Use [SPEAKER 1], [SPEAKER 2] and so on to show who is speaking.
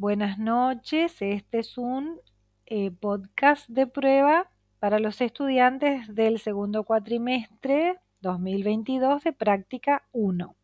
[SPEAKER 1] Buenas noches, este es un eh, podcast de prueba para los estudiantes del segundo cuatrimestre 2022 de práctica 1.